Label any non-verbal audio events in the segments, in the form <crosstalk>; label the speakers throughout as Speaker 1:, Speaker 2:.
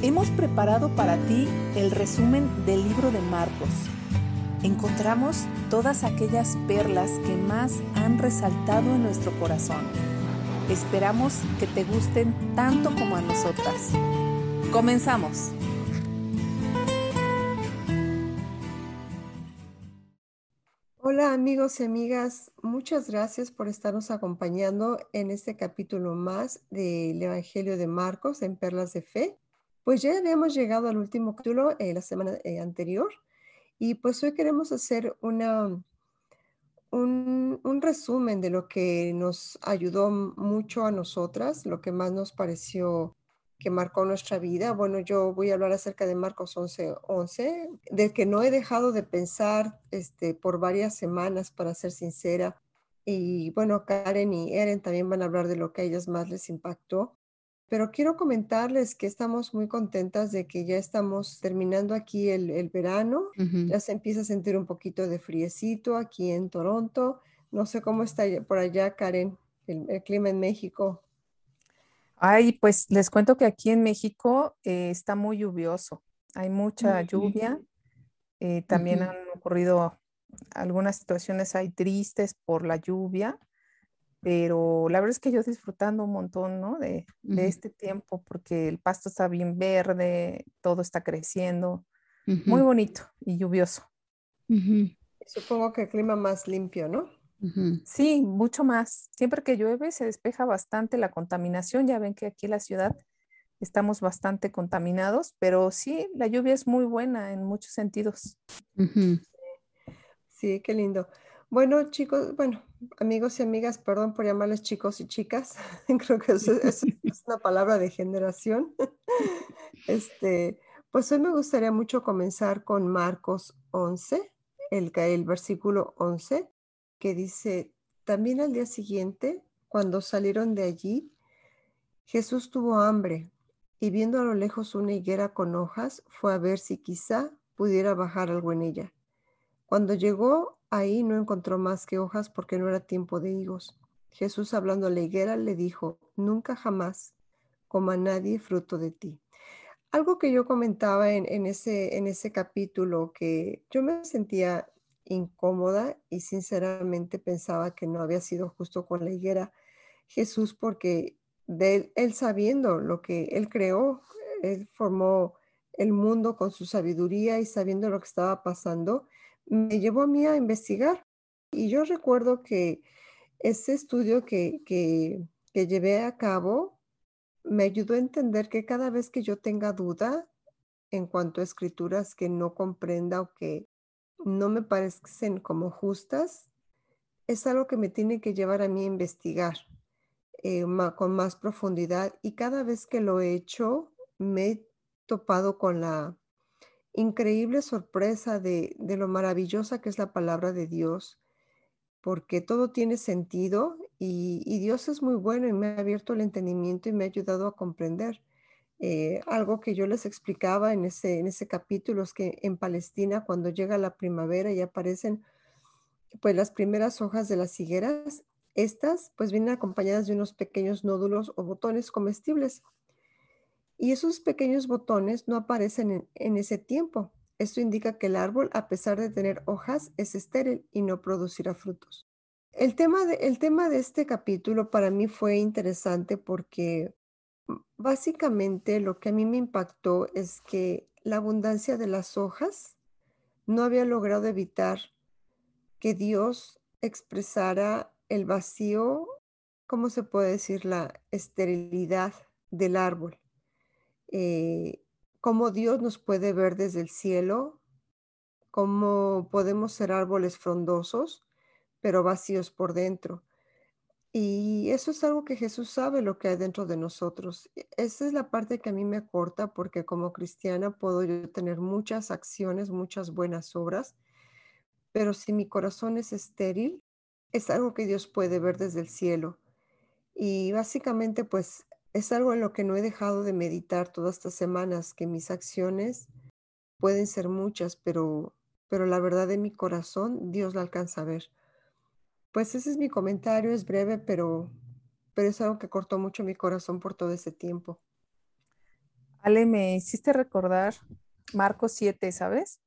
Speaker 1: Hemos preparado para ti el resumen del libro de Marcos. Encontramos todas aquellas perlas que más han resaltado en nuestro corazón. Esperamos que te gusten tanto como a nosotras. Comenzamos.
Speaker 2: Hola amigos y amigas, muchas gracias por estarnos acompañando en este capítulo más del Evangelio de Marcos en Perlas de Fe. Pues ya habíamos llegado al último capítulo eh, la semana eh, anterior y pues hoy queremos hacer una, un, un, resumen de lo que nos ayudó mucho a nosotras, lo que más nos pareció que marcó nuestra vida. Bueno, yo voy a hablar acerca de Marcos 11, 11, del que no he dejado de pensar este, por varias semanas, para ser sincera. Y bueno, Karen y Eren también van a hablar de lo que a ellas más les impactó. Pero quiero comentarles que estamos muy contentas de que ya estamos terminando aquí el, el verano. Ya se empieza a sentir un poquito de friecito aquí en Toronto. No sé cómo está por allá, Karen, el, clima en México.
Speaker 1: Ay, pues les cuento que aquí en México eh, está muy lluvioso. Hay mucha lluvia. Eh, también han ocurrido algunas situaciones ahí tristes por la lluvia pero la verdad es que yo disfrutando un montón, ¿no? De, de este tiempo, porque el pasto está bien verde, todo está creciendo, muy bonito y lluvioso.
Speaker 2: Supongo que el clima más limpio, ¿no?
Speaker 1: Sí, mucho más. Siempre que llueve se despeja bastante la contaminación. Ya ven que aquí en la ciudad estamos bastante contaminados, pero sí, la lluvia es muy buena en muchos sentidos.
Speaker 2: Sí, qué lindo. Bueno, chicos, bueno, amigos y amigas, perdón por llamarles chicos y chicas. <laughs> Creo que eso, es <laughs> una palabra de generación. <laughs> Este, pues hoy me gustaría mucho comenzar con Marcos 11, el, el versículo 11, que dice, también al día siguiente, cuando salieron de allí, Jesús tuvo hambre y viendo a lo lejos una higuera con hojas, fue a ver si quizá pudiera bajar algo en ella. Cuando llegó Ahí no encontró más que hojas porque no era tiempo de higos. Jesús hablando a la higuera le dijo, nunca jamás coma nadie fruto de ti. Algo que yo comentaba en, ese, capítulo, que yo me sentía incómoda y sinceramente pensaba que no había sido justo con la higuera Jesús porque él sabiendo lo que él creó, él formó el mundo con su sabiduría y sabiendo lo que estaba pasando, me llevó a mí a investigar. Y yo recuerdo que ese estudio que, que, llevé a cabo me ayudó a entender que cada vez que yo tenga duda en cuanto a escrituras que no comprenda o que no me parecen como justas, es algo que me tiene que llevar a mí a investigar eh, con más profundidad. Y cada vez que lo he hecho, me he topado con la increíble sorpresa de, lo maravillosa que es la palabra de Dios, porque todo tiene sentido y, Dios es muy bueno y me ha abierto el entendimiento y me ha ayudado a comprender. Eh, algo que yo les explicaba en ese, en ese capítulo es que en Palestina cuando llega la primavera y aparecen pues las primeras hojas de las higueras, estas pues vienen acompañadas de unos pequeños nódulos o botones comestibles y esos pequeños botones no aparecen en, ese tiempo. Esto indica que el árbol, a pesar de tener hojas, es estéril y no producirá frutos. El tema, de, el tema de este capítulo para mí fue interesante porque mm, básicamente lo que a mí me impactó es que la abundancia de las hojas no había logrado evitar que Dios expresara el vacío, ¿cómo se puede decir? La esterilidad del árbol. Eh, cómo Dios nos puede ver desde el cielo, cómo podemos ser árboles frondosos, pero vacíos por dentro. Y eso es algo que Jesús sabe lo que hay dentro de nosotros. E, esa es la parte que a mí me corta porque como cristiana puedo yo tener muchas acciones, muchas buenas obras, pero si mi corazón es estéril, es algo que Dios puede ver desde el cielo. Y básicamente pues es algo en lo que no he dejado de meditar todas estas semanas, que mis acciones pueden ser muchas, pero, pero la verdad de mi corazón, Dios la alcanza a ver. Pues ese es mi comentario, es breve, pero, pero es algo que cortó mucho mi corazón por todo ese tiempo.
Speaker 1: Ale, me hiciste recordar Marcos 7, ¿sabes?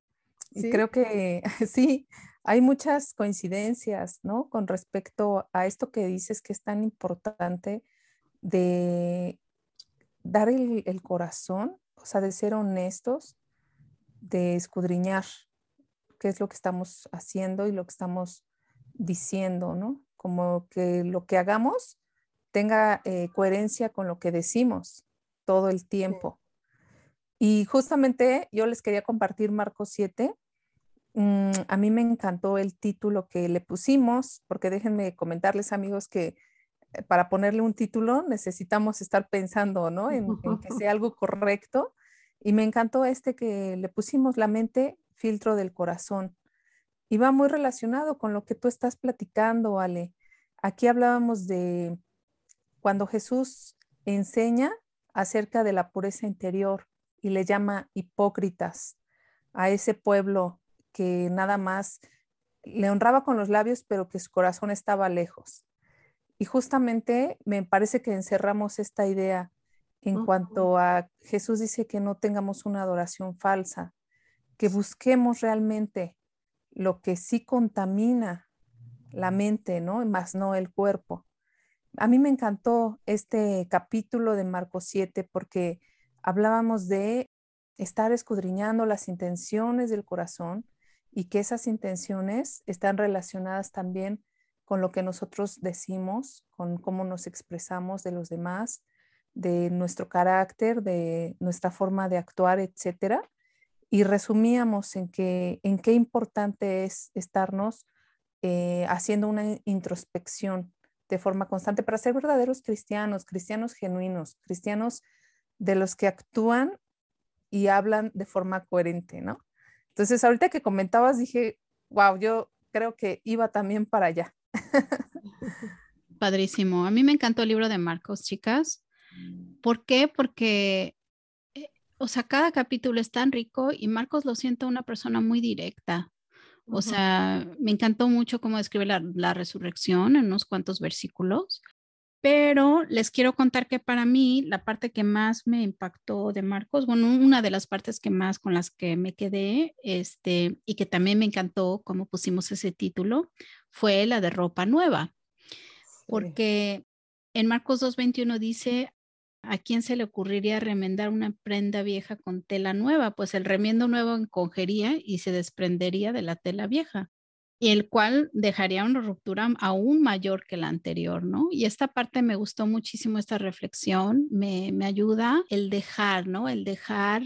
Speaker 1: Y creo que <laughs> sí, hay muchas coincidencias, ¿no? Con respecto a esto que dices que es tan importante de dar el, corazón, o sea, de ser honestos, de escudriñar qué es lo que estamos haciendo y lo que estamos diciendo, ¿no? Como que lo que hagamos tenga eh, coherencia con lo que decimos todo el tiempo. Y justamente yo les quería compartir Marcos 7. Mm, a mí me encantó el título que le pusimos, porque déjenme comentarles amigos que para ponerle un título necesitamos estar pensando, ¿no? En, en que sea algo correcto. Y me encantó este que le pusimos la mente, filtro del corazón. Y va muy relacionado con lo que tú estás platicando, Ale. Aquí hablábamos de cuando Jesús enseña acerca de la pureza interior y le llama hipócritas a ese pueblo que nada más le honraba con los labios, pero que su corazón estaba lejos. Y justamente me parece que encerramos esta idea en cuanto a Jesús dice que no tengamos una adoración falsa, que busquemos realmente lo que sí contamina la mente, ¿no? Más no el cuerpo. A mí me encantó este capítulo de Marcos 7 porque hablábamos de estar escudriñando las intenciones del corazón y que esas intenciones están relacionadas también con lo que nosotros decimos, con cómo nos expresamos de los demás, de nuestro carácter, de nuestra forma de actuar, etcétera. Y resumíamos en que en qué importante es estarnos eh, haciendo una introspección de forma constante para ser verdaderos cristianos, cristianos genuinos, cristianos de los que actúan y hablan de forma coherente, ¿no? Entonces, ahorita que comentabas, dije, wow, yo creo que iba también para allá. <laughs>
Speaker 3: Padrísimo. A mí me encantó el libro de Marcos, chicas. ¿Por qué? Porque, eh, o sea, cada capítulo es tan rico y Marcos lo siento una persona muy directa. O sea, me encantó mucho cómo describe la, resurrección en unos cuantos versículos, pero les quiero contar que para mí la parte que más me impactó de Marcos, bueno, una de las partes que más con las que me quedé, este, y que también me encantó cómo pusimos ese título, fue la de ropa nueva, porque en Marcos 2.21 dice, ¿A quién se le ocurriría remendar una prenda vieja con tela nueva? Pues el remiendo nuevo encogería y se desprendería de la tela vieja, y el cual dejaría una ruptura aún mayor que la anterior, ¿no? Y esta parte me gustó muchísimo, esta reflexión, me, ayuda el dejar, ¿no? El dejar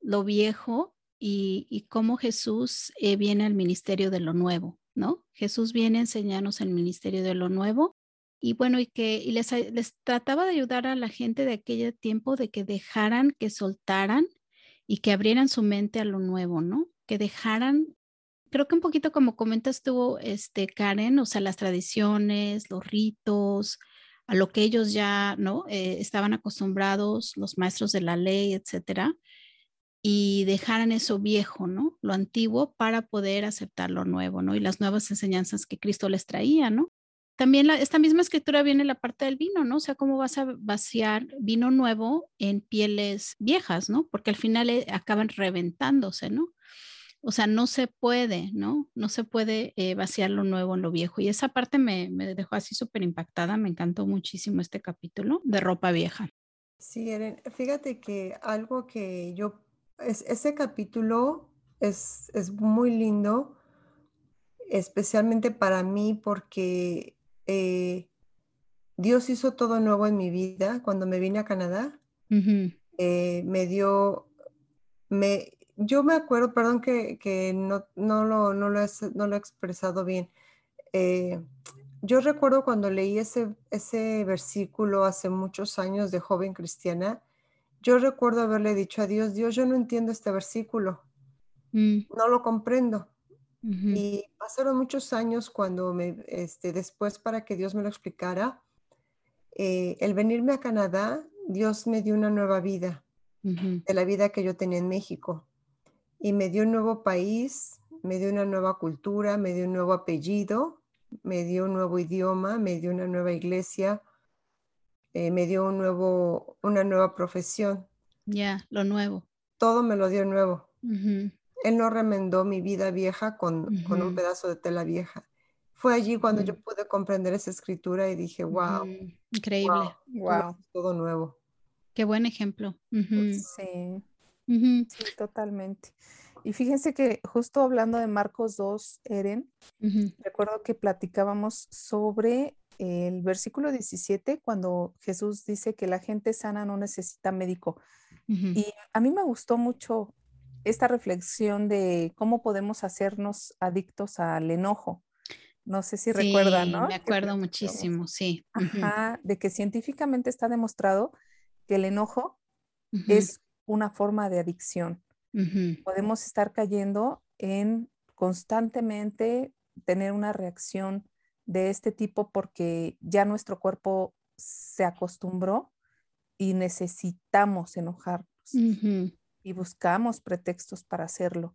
Speaker 3: lo viejo y, y cómo Jesús eh, viene al ministerio de lo nuevo, ¿no? Jesús viene a enseñarnos el ministerio de lo nuevo y bueno, y que y les, trataba de ayudar a la gente de aquel tiempo de que dejaran, que soltaran y que abrieran su mente a lo nuevo, ¿no? Que dejaran, creo que un poquito como comentas tú, este, Karen, o sea, las tradiciones, los ritos, a lo que ellos ya, ¿no? Eh, estaban acostumbrados, los maestros de la ley, etcétera, y dejaran eso viejo, ¿no? Lo antiguo para poder aceptar lo nuevo, ¿no? Y las nuevas enseñanzas que Cristo les traía, ¿no? también esta misma escritura viene la parte del vino, ¿no? O sea, cómo vas a vaciar vino nuevo en pieles viejas, ¿no? Porque al final eh, acaban reventándose, ¿no? O sea, no se puede, ¿no? No se puede eh, vaciar lo nuevo en lo viejo. Y esa parte me, dejó así súper impactada. Me encantó muchísimo este capítulo de ropa vieja.
Speaker 2: Sí, fíjate que algo que yo, es, ese capítulo es, es muy lindo, especialmente para mí porque eh, Dios hizo todo nuevo en mi vida cuando me vine a Canadá. Eh, me dio, me, yo me acuerdo, perdón que, no, no, lo, no, lo he, no, lo, he, expresado bien. Eh, yo recuerdo cuando leí ese, ese versículo hace muchos años de joven cristiana, yo recuerdo haberle dicho a Dios, Dios, yo no entiendo este versículo, mm. no lo comprendo. Y pasaron muchos años cuando me, este, después para que Dios me lo explicara, eh, el venirme a Canadá, Dios me dio una nueva vida de la vida que yo tenía en México. Y me dio un nuevo país, me dio una nueva cultura, me dio un nuevo apellido, me dio un nuevo idioma, me dio una nueva iglesia, eh, me dio un nuevo, una nueva profesión.
Speaker 3: Ya, lo nuevo.
Speaker 2: Todo me lo dio nuevo. Él no remendó mi vida vieja con, un pedazo de tela vieja. Fue allí cuando yo pude comprender esa escritura y dije, wow.
Speaker 3: Increíble.
Speaker 2: Wow. Todo nuevo.
Speaker 3: Qué buen ejemplo.
Speaker 1: Sí. Sí, totalmente. Y fíjense que justo hablando de Marcos 2, Eren, recuerdo que platicábamos sobre el versículo 17 cuando Jesús dice que la gente sana no necesita médico. Y a mí me gustó mucho esta reflexión de cómo podemos hacernos adictos al enojo. No sé si recuerdan, ¿no?
Speaker 3: Me acuerdo muchísimo, sí.
Speaker 1: Ajá, de que científicamente está demostrado que el enojo es una forma de adicción. Podemos estar cayendo en constantemente tener una reacción de este tipo porque ya nuestro cuerpo se acostumbró y necesitamos enojarnos y buscamos pretextos para hacerlo.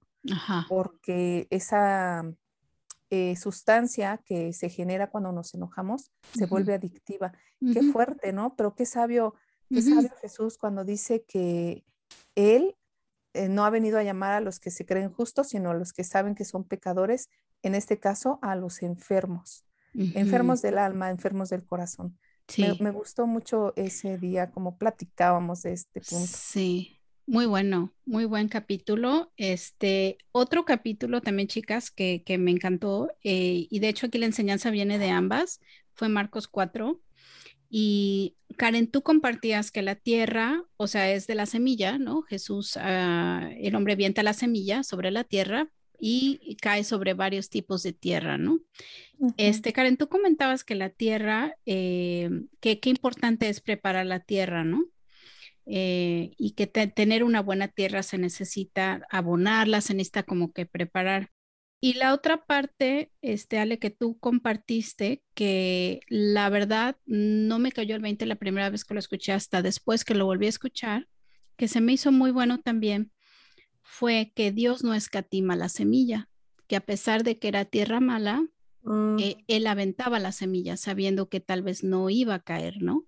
Speaker 1: Porque esa eh, sustancia que se genera cuando nos enojamos se vuelve adictiva. Qué fuerte, ¿no? Pero qué sabio, qué sabio Jesús cuando dice que Él eh, no ha venido a llamar a los que se creen justos, sino a los que saben que son pecadores, en este caso a los enfermos, enfermos del alma, enfermos del corazón. Me, gustó mucho ese día, como platicábamos de este punto.
Speaker 3: Sí, muy bueno, muy buen capítulo. Este, otro capítulo también, chicas, que, me encantó, eh, y de hecho aquí la enseñanza viene de ambas, fue Marcos 4, y Karen, tú compartías que la tierra, o sea, es de la semilla, ¿no? Jesús, ah, el hombre vienta la semilla sobre la tierra y cae sobre varios tipos de tierra, ¿no? Este, Karen, tú comentabas que la tierra, eh, que qué importante es preparar la tierra, ¿no? Eh, y que tener una buena tierra se necesita abonarla, se necesita como que preparar. Y la otra parte, este, Ale, que tú compartiste, que la verdad no me cayó el 20 la primera vez que lo escuché, hasta después que lo volví a escuchar, que se me hizo muy bueno también, fue que Dios no escatima la semilla, que a pesar de que era tierra mala, mm. eh, Él aventaba la semilla sabiendo que tal vez no iba a caer, ¿no?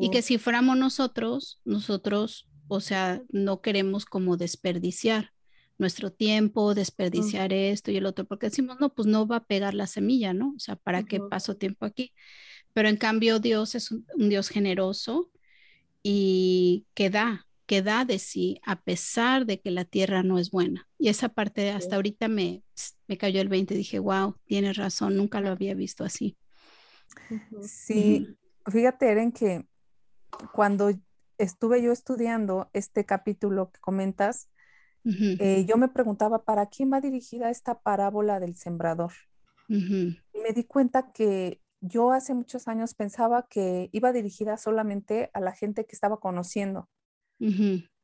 Speaker 3: Y que si fuéramos nosotros, nosotros, o sea, no queremos como desperdiciar nuestro tiempo, desperdiciar esto y el otro, porque decimos, no, pues no va a pegar la semilla, ¿no? O sea, ¿para qué paso tiempo aquí? Pero en cambio Dios es un, Dios generoso y que da, que da de sí a pesar de que la tierra no es buena. Y esa parte hasta ahorita me, me cayó el 20, dije, wow, tienes razón, nunca lo había visto así.
Speaker 1: Sí, fíjate, Eren, que cuando estuve yo estudiando este capítulo que comentas, eh, yo me preguntaba, ¿para quién va dirigida esta parábola del sembrador? Y me di cuenta que yo hace muchos años pensaba que iba dirigida solamente a la gente que estaba conociendo,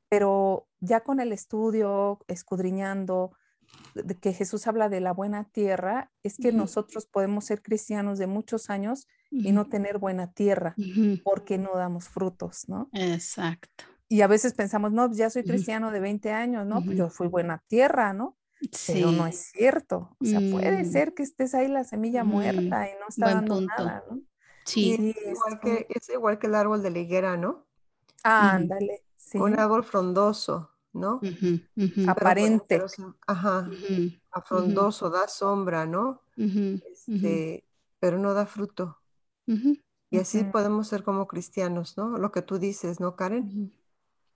Speaker 1: pero ya con el estudio, escudriñando, de que Jesús habla de la buena tierra, es que nosotros podemos ser cristianos de muchos años y no tener buena tierra porque no damos frutos, ¿no?
Speaker 3: Exacto
Speaker 1: y a veces pensamos, no, ya soy cristiano de 20 años, ¿no? Pues yo fui buena tierra, ¿no? Sí. Pero no es cierto. O sea, puede mm. ser que estés ahí la semilla muerta y no está dando nada, ¿no?
Speaker 2: Sí. es, igual que, es igual que el árbol de la higuera, ¿no?
Speaker 1: ándale. Sí.
Speaker 2: Un árbol frondoso, ¿no?
Speaker 1: Aparente.
Speaker 2: ajá. Afrondoso, da sombra, ¿no? Este, pero no da fruto. Y así podemos ser como cristianos, ¿no? Lo que tú dices, ¿no, Karen?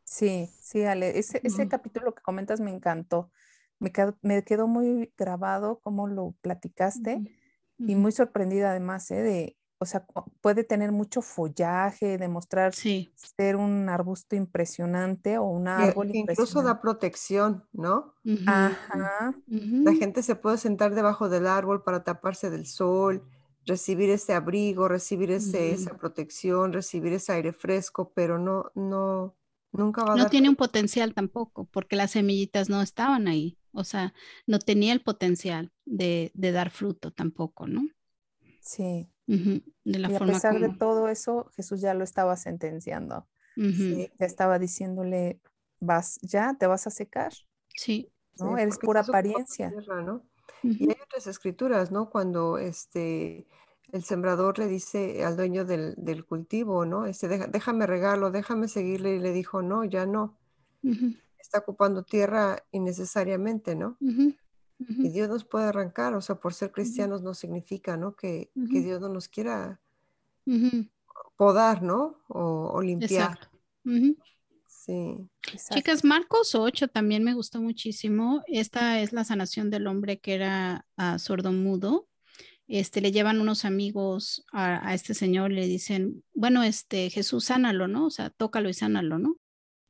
Speaker 1: Sí, sí, Ale, ese, ese capítulo que comentas me encantó. Me quedó, me quedó muy grabado como lo platicaste y muy sorprendida además, ¿eh? De, o sea, puede tener mucho follaje, demostrar ser un arbusto impresionante o un árbol
Speaker 2: Incluso da protección, ¿no? Ajá. La gente se puede sentar debajo del árbol para taparse del sol, recibir ese abrigo, recibir ese, esa protección, recibir ese aire fresco, pero no, no, Nunca va
Speaker 3: a no tiene un potencial tampoco, porque las semillitas no estaban ahí. O sea, no tenía el potencial de, dar fruto tampoco, ¿no?
Speaker 1: Sí. De la y a pesar de todo eso, Jesús ya lo estaba sentenciando. Ya estaba diciéndole, vas, ya te vas a secar.
Speaker 3: Sí.
Speaker 1: ¿no? Eres pura apariencia.
Speaker 2: Y hay otras escrituras, ¿no? Cuando este el sembrador le dice al dueño del, cultivo, ¿no? Este, déjame regarlo, déjame seguirle, y le dijo, no, ya no. está ocupando tierra innecesariamente, ¿no? Y Dios nos puede arrancar, o sea, por ser cristianos no significa, ¿no? Que, Dios no nos quiera podar, ¿no? O, limpiar.
Speaker 3: Sí. Chicas, Marcos 8 también me gustó muchísimo. Esta es la sanación del hombre que era uh, sordomudo. Este, le llevan unos amigos a, a, este señor, le dicen, bueno, este, Jesús, sánalo, ¿no? O sea, tócalo y sánalo, ¿no?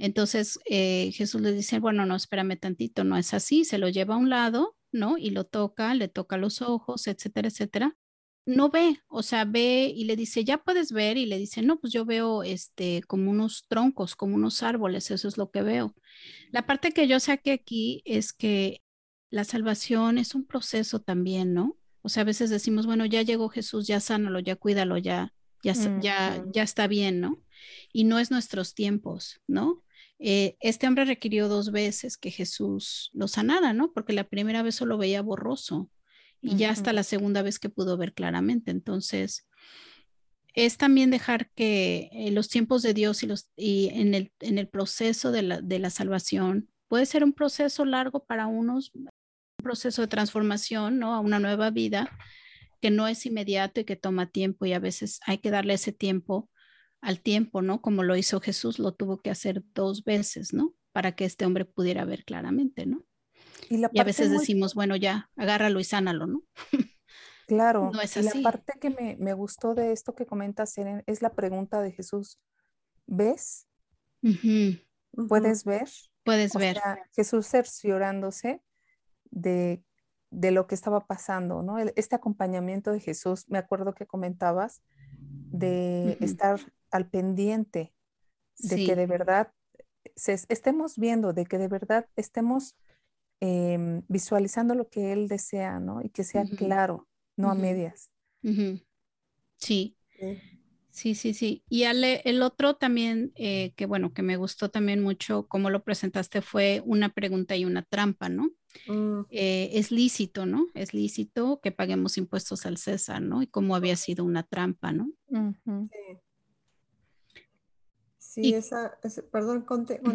Speaker 3: Entonces eh, Jesús le dice, bueno, no, espérame tantito, no es así, se lo lleva a un lado, ¿no? Y lo toca, le toca los ojos, etcétera, etcétera. No ve, o sea, ve y le dice, ya puedes ver, y le dice, no, pues yo veo este como unos troncos, como unos árboles, eso es lo que veo. La parte que yo saqué aquí es que la salvación es un proceso también, ¿no? O sea, a veces decimos, bueno, ya llegó Jesús, ya sánalo, ya cuídalo, ya, ya, ya, ya está bien, ¿no? Y no es nuestros tiempos, ¿no? Eh, este hombre requirió dos veces que Jesús lo sanara, ¿no? Porque la primera vez solo veía borroso y ya hasta la segunda vez que pudo ver claramente. Entonces, es también dejar que eh, los tiempos de Dios y, los, y en, el, en el proceso de la, de la salvación, puede ser un proceso largo para unos, un proceso de transformación, ¿no? A una nueva vida que no es inmediato y que toma tiempo y a veces hay que darle ese tiempo al tiempo, ¿no? Como lo hizo Jesús, lo tuvo que hacer dos veces, ¿no? Para que este hombre pudiera ver claramente, ¿no? Y, a veces decimos, bueno, ya, agárralo y sánalo, ¿no? <laughs>
Speaker 1: Claro, no es así. la parte que me, gustó de esto que comentas es la pregunta de Jesús. ¿Ves? ¿Puedes ver?
Speaker 3: Puedes ver.
Speaker 1: Jesús cerciorándose de, de, lo que estaba pasando, ¿no? este acompañamiento de Jesús, me acuerdo que comentabas, de estar al pendiente de que de verdad estemos viendo, de que de verdad estemos em, visualizando lo que Él desea, ¿no? Y que sea claro, no a medias.
Speaker 3: Sí. Sí, sí, sí. Y Ale, el otro también, eh, que bueno, que me gustó también mucho cómo lo presentaste, fue una pregunta y una trampa, ¿no? Mm. Eh, es lícito, ¿no? Es lícito que paguemos impuestos al César, ¿no? Y cómo había sido una trampa, ¿no?
Speaker 2: Sí. Sí, esa, perdón, continúa,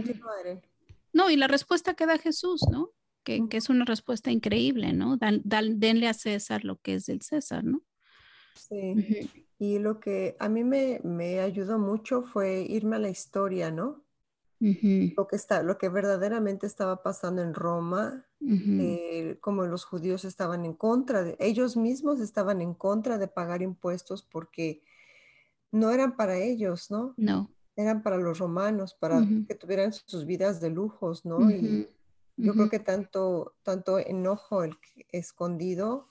Speaker 3: No, y la respuesta que da Jesús, ¿no? Que, es una respuesta increíble, ¿no? denle a César lo que es del César, ¿no?
Speaker 2: Sí. Y lo que a mí me, ayudó mucho fue irme a la historia, ¿no? Lo que está, lo que verdaderamente estaba pasando en Roma, eh, como los judíos estaban en contra de, ellos mismos estaban en contra de pagar impuestos porque no eran para ellos, ¿no?
Speaker 3: No
Speaker 2: eran para los romanos, para que tuvieran sus vidas de lujos, ¿no? Y yo creo que tanto, tanto enojo el escondido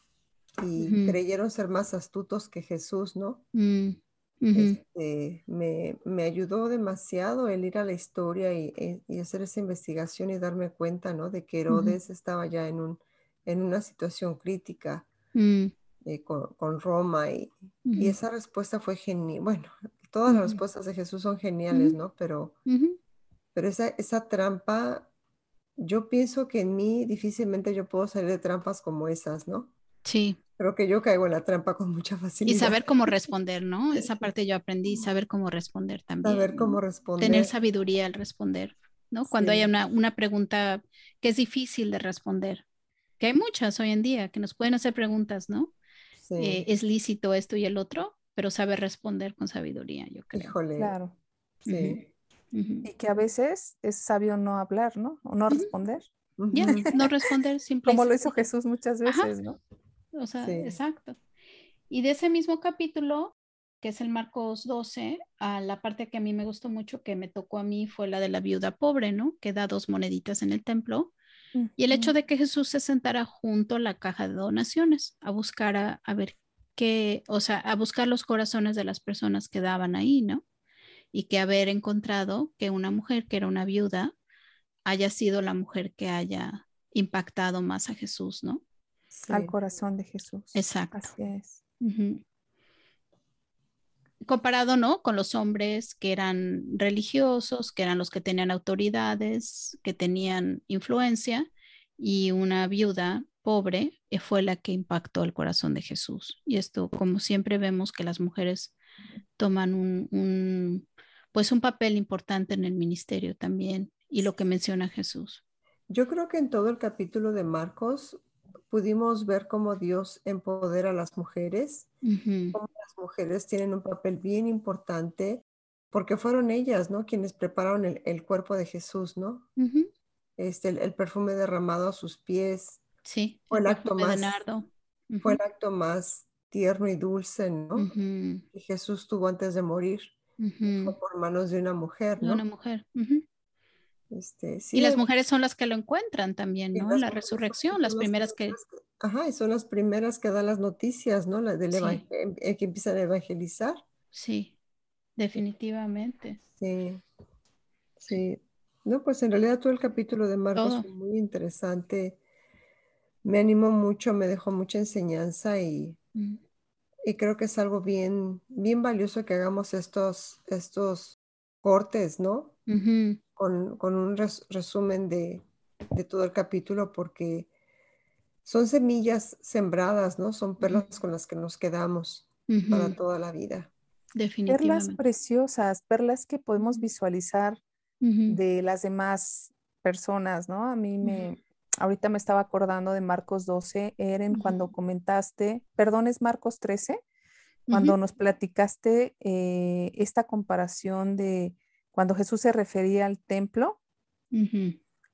Speaker 2: y creyeron ser más astutos que Jesús, ¿no?
Speaker 3: Mm,
Speaker 2: este, me, me, ayudó demasiado el ir a la historia y, y, hacer esa investigación y darme cuenta, ¿no? De que Herodes estaba ya en, un, en una situación crítica.
Speaker 3: Mm.
Speaker 2: Eh, con, con, Roma y, y, esa respuesta fue genial. Bueno, Todas las respuestas de Jesús son geniales, ¿no? Pero, pero esa, esa trampa, yo pienso que en mí difícilmente yo puedo salir de trampas como esas, ¿no?
Speaker 3: Sí.
Speaker 2: Creo que yo caigo en la trampa con mucha facilidad.
Speaker 3: Y saber cómo <laughs> responder, ¿no? Esa parte yo aprendí, saber cómo responder también.
Speaker 2: Saber cómo responder.
Speaker 3: Tener sabiduría al responder, ¿no? Cuando hay una, una pregunta que es difícil de responder, que hay muchas hoy en día que nos pueden hacer preguntas, ¿no? Sí. Eh, ¿Es lícito esto y el otro? Pero sabe responder con sabiduría, yo creo.
Speaker 2: Híjole.
Speaker 1: Claro.
Speaker 2: Sí.
Speaker 1: Y que a veces es sabio no hablar, ¿no? O no responder.
Speaker 3: Ya, no responder simplemente.
Speaker 1: Como lo hizo Jesús muchas veces, ¿no?
Speaker 3: O sea, exacto. Y de ese mismo capítulo, que es el Marcos 12, a la parte que a mí me gustó mucho, que me tocó a mí, fue la de la viuda pobre, ¿no? Que da dos moneditas en el templo. Y el hecho de que Jesús se sentara junto a la caja de donaciones a buscar a, a ver que, o sea, a buscar los corazones de las personas que daban ahí, ¿no? Y que haber encontrado que una mujer que era una viuda haya sido la mujer que haya impactado más a Jesús, ¿no?
Speaker 1: Al corazón de Jesús.
Speaker 3: Exacto.
Speaker 1: Así es.
Speaker 3: Comparado, ¿no? Con los hombres que eran religiosos, que eran los que tenían autoridades, que tenían influencia, y una viuda pobre eh, fue la que impactó el corazón de Jesús. Y esto, como siempre vemos que las mujeres toman un, pues un papel importante en el ministerio también y lo que menciona Jesús.
Speaker 2: Yo creo que en todo el capítulo de Marcos pudimos ver cómo Dios empodera a las mujeres, cómo las mujeres tienen un papel bien importante, porque fueron ellas, ¿no? Quienes prepararon el, cuerpo de Jesús, ¿no? este, el, perfume derramado a sus pies.
Speaker 3: Sí.
Speaker 2: Fue el, acto más, fue el acto más tierno y dulce, ¿no? Que Jesús tuvo antes de morir. Fue por manos de una mujer, ¿no?
Speaker 3: De una mujer. Este, y las mujeres son las que lo encuentran también, ¿no? La resurrección, las primeras que,
Speaker 2: Ajá, y son las primeras que dan las noticias, ¿no? La del eh, que empiezan a evangelizar.
Speaker 3: Sí, definitivamente.
Speaker 2: Sí, sí. No, pues en realidad todo el capítulo de Marcos fue muy interesante. Me animó mucho, me dejó mucha enseñanza y, mm. y creo que es algo bien, bien valioso que hagamos estos, estos cortes, ¿no? con, un resumen de, todo el capítulo porque son semillas sembradas, ¿no? Son perlas con las que nos quedamos para toda la vida.
Speaker 1: Definitivamente. Perlas preciosas, perlas que podemos visualizar de las demás personas, ¿no? A mí me, ahorita me estaba acordando de Marcos 12, Eren, cuando comentaste, perdón, es Marcos 13, cuando nos platicaste eh, esta comparación de cuando Jesús se refería al templo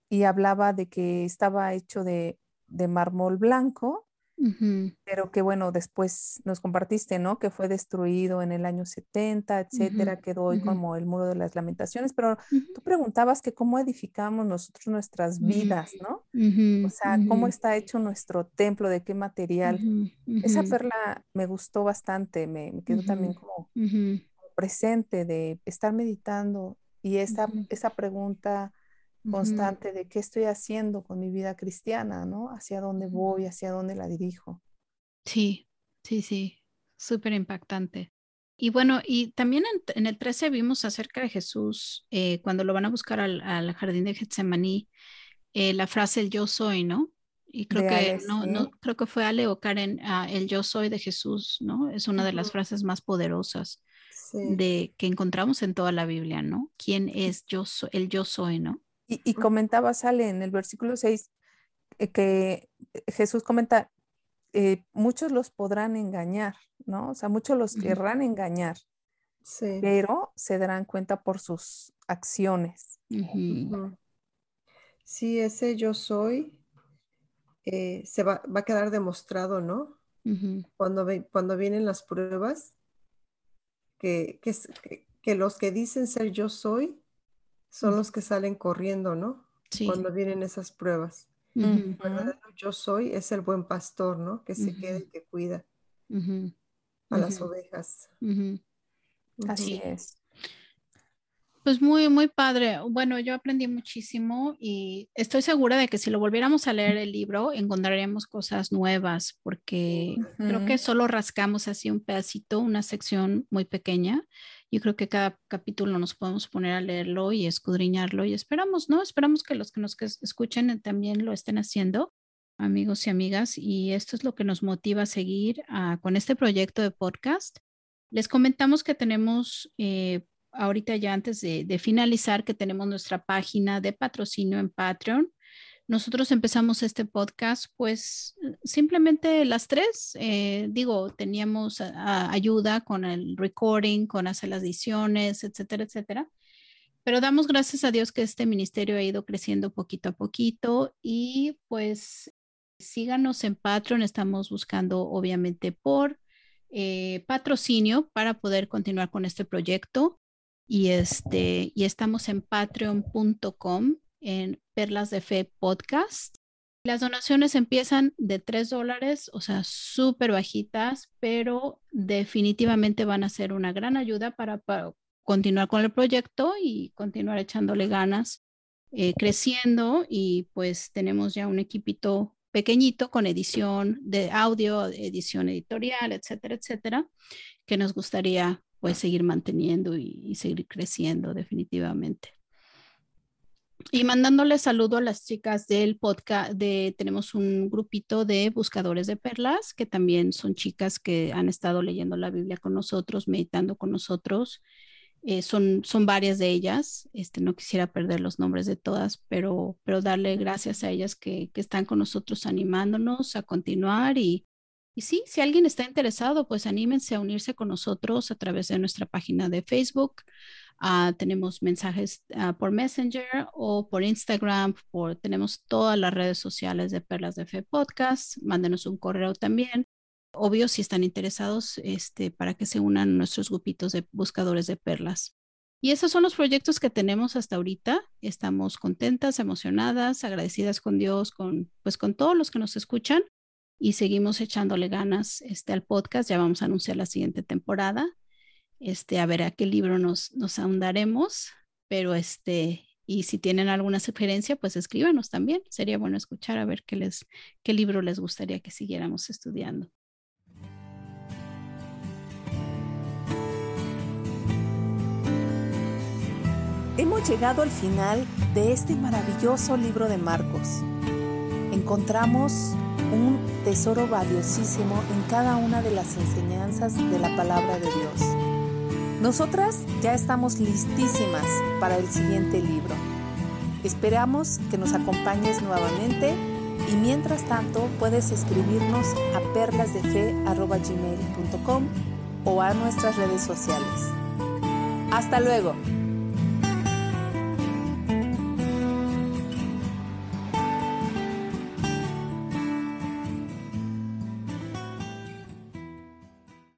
Speaker 1: y hablaba de que estaba hecho de, de mármol blanco, pero que bueno, después nos compartiste, ¿no? Que fue destruido en el año 70, etcétera, quedó hoy como el muro de las lamentaciones, pero tú preguntabas que cómo edificamos nosotros nuestras vidas, ¿no? O sea, cómo está hecho nuestro templo, de qué material. Esa perla me gustó bastante, me, me quedó también como presente, de estar meditando y esa, esa pregunta constante de qué estoy haciendo con mi vida cristiana, ¿no? Hacia dónde voy, hacia dónde la dirijo.
Speaker 3: Sí, sí, sí, súper impactante. Y bueno, y también en, el 13 vimos acerca de Jesús, eh, cuando lo van a buscar al, jardín de Getsemaní, eh, la frase el yo soy, ¿no? Y creo que no, no, creo que fue Ale o Karen, ah, el yo soy de Jesús, ¿no? Es una de las frases más poderosas de que encontramos en toda la Biblia, ¿no? ¿Quién es yo soy, el yo soy, ¿no?
Speaker 1: Y, comentaba, sale en el versículo 6, eh, que Jesús comenta, eh, muchos los podrán engañar, ¿no? O sea, muchos los querrán engañar, pero se darán cuenta por sus acciones.
Speaker 2: Sí, ese yo soy eh, se va, a quedar demostrado, ¿no? cuando, cuando vienen las pruebas, que, que, los que dicen ser yo soy son los que salen corriendo, ¿no? Cuando vienen esas pruebas. yo soy es el buen pastor, ¿no? Que se queda y que cuida a las ovejas.
Speaker 1: Así es.
Speaker 3: Pues muy, muy padre. Bueno, yo aprendí muchísimo y estoy segura de que si lo volviéramos a leer el libro, encontraríamos cosas nuevas, porque creo que solo rascamos así un pedacito, una sección muy pequeña. Yo creo que cada capítulo nos podemos poner a leerlo y escudriñarlo y esperamos, ¿no? Esperamos que los que nos escuchen también lo estén haciendo, amigos y amigas, y esto es lo que nos motiva a seguir ah, con este proyecto de podcast. Les comentamos que tenemos eh, ahorita ya antes de, finalizar que tenemos nuestra página de patrocinio en Patreon. Nosotros empezamos este podcast pues simplemente las tres, eh, digo, teníamos ayuda con el recording, con hacer las ediciones, etcétera, etcétera. Pero damos gracias a Dios que este ministerio ha ido creciendo poquito a poquito y pues síganos en Patreon. Estamos buscando obviamente por eh, patrocinio para poder continuar con este proyecto y, este, y estamos en patreon.com en Perlas de Fe Podcast. Las donaciones empiezan de 3 dólares, o sea, súper bajitas, pero definitivamente van a ser una gran ayuda para, continuar con el proyecto y continuar echándole ganas, eh, creciendo y pues tenemos ya un equipito pequeñito con edición de audio, edición editorial, etcétera, etcétera, que nos gustaría pues seguir manteniendo y, seguir creciendo definitivamente. Y mandándole saludo a las chicas del podcast, de, tenemos un grupito de buscadores de perlas, que también son chicas que han estado leyendo la Biblia con nosotros, meditando con nosotros. Eh, son, son varias de ellas, este, no quisiera perder los nombres de todas, pero, pero darle gracias a ellas que, que están con nosotros animándonos a continuar y, y sí, si alguien está interesado, pues anímense a unirse con nosotros a través de nuestra página de Facebook. Uh, tenemos mensajes uh, por Messenger o por Instagram, por, tenemos todas las redes sociales de Perlas de Fe Podcast. Mándenos un correo también obvio si están interesados este, para que se unan nuestros grupitos de buscadores de perlas. Y esos son los proyectos que tenemos hasta ahorita. Estamos contentas, emocionadas, agradecidas con Dios, con pues con todos los que nos escuchan y seguimos echándole ganas este al podcast. Ya vamos a anunciar la siguiente temporada. Este, a ver a qué libro nos nos ahondaremos, pero este y si tienen alguna sugerencia, pues escríbanos también. Sería bueno escuchar a ver qué les qué libro les gustaría que siguiéramos estudiando.
Speaker 1: Hemos llegado al final de este maravilloso libro de Marcos. Encontramos un tesoro valiosísimo en cada una de las enseñanzas de la palabra de Dios. Nosotras ya estamos listísimas para el siguiente libro. Esperamos que nos acompañes nuevamente y mientras tanto puedes escribirnos a perlasdefe.gmail.com o a nuestras redes sociales. Hasta luego.